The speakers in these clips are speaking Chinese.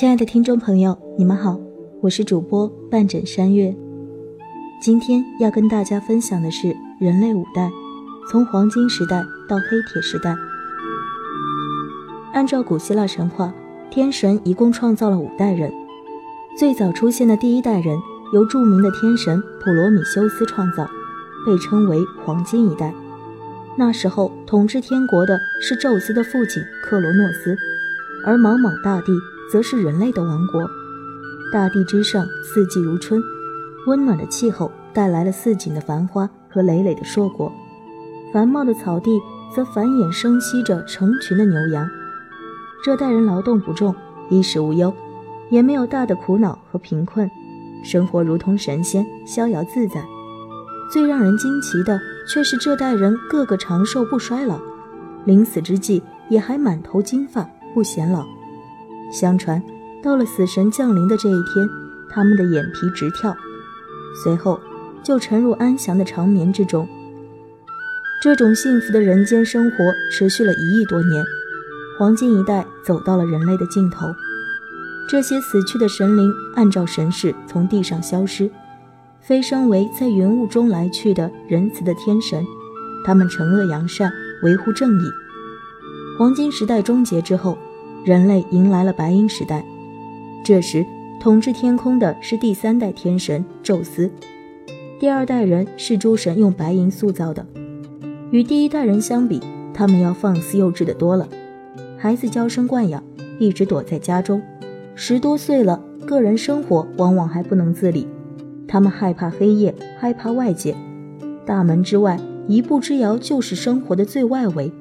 亲爱的听众朋友，你们好，我是主播半枕山月。今天要跟大家分享的是人类五代，从黄金时代到黑铁时代。按照古希腊神话，天神一共创造了五代人。最早出现的第一代人由著名的天神普罗米修斯创造，被称为黄金一代。那时候统治天国的是宙斯的父亲克罗诺斯，而茫茫大地。则是人类的王国，大地之上四季如春，温暖的气候带来了四锦的繁花和累累的硕果，繁茂的草地则繁衍生息着成群的牛羊。这代人劳动不重，衣食无忧，也没有大的苦恼和贫困，生活如同神仙，逍遥自在。最让人惊奇的却是这代人个个长寿不衰老，临死之际也还满头金发，不显老。相传，到了死神降临的这一天，他们的眼皮直跳，随后就沉入安详的长眠之中。这种幸福的人间生活持续了一亿多年，黄金一代走到了人类的尽头。这些死去的神灵按照神事从地上消失，飞升为在云雾中来去的仁慈的天神，他们惩恶扬善，维护正义。黄金时代终结之后。人类迎来了白银时代，这时统治天空的是第三代天神宙斯，第二代人是诸神用白银塑造的。与第一代人相比，他们要放肆幼稚的多了，孩子娇生惯养，一直躲在家中，十多岁了，个人生活往往还不能自理。他们害怕黑夜，害怕外界，大门之外一步之遥就是生活的最外围。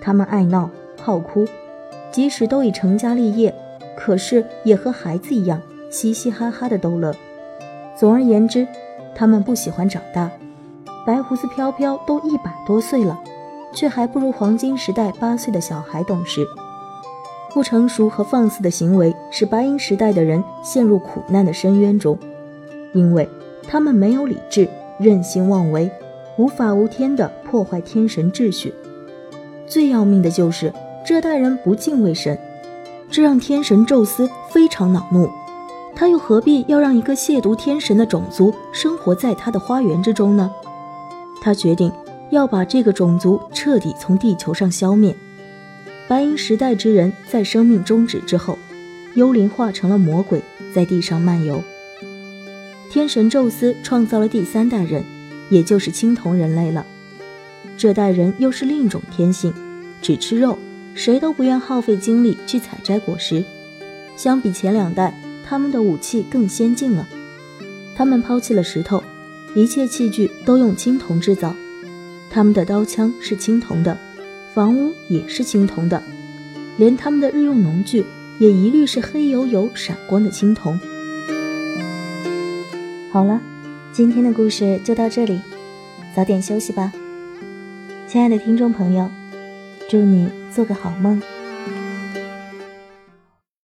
他们爱闹，好哭。即使都已成家立业，可是也和孩子一样嘻嘻哈哈的逗乐。总而言之，他们不喜欢长大。白胡子飘飘都一百多岁了，却还不如黄金时代八岁的小孩懂事。不成熟和放肆的行为使白银时代的人陷入苦难的深渊中，因为他们没有理智，任性妄为，无法无天地破坏天神秩序。最要命的就是。这代人不敬畏神，这让天神宙斯非常恼怒。他又何必要让一个亵渎天神的种族生活在他的花园之中呢？他决定要把这个种族彻底从地球上消灭。白银时代之人在生命终止之后，幽灵化成了魔鬼，在地上漫游。天神宙斯创造了第三代人，也就是青铜人类了。这代人又是另一种天性，只吃肉。谁都不愿耗费精力去采摘果实。相比前两代，他们的武器更先进了。他们抛弃了石头，一切器具都用青铜制造。他们的刀枪是青铜的，房屋也是青铜的，连他们的日用农具也一律是黑油油、闪光的青铜。好了，今天的故事就到这里，早点休息吧，亲爱的听众朋友。祝你做个好梦。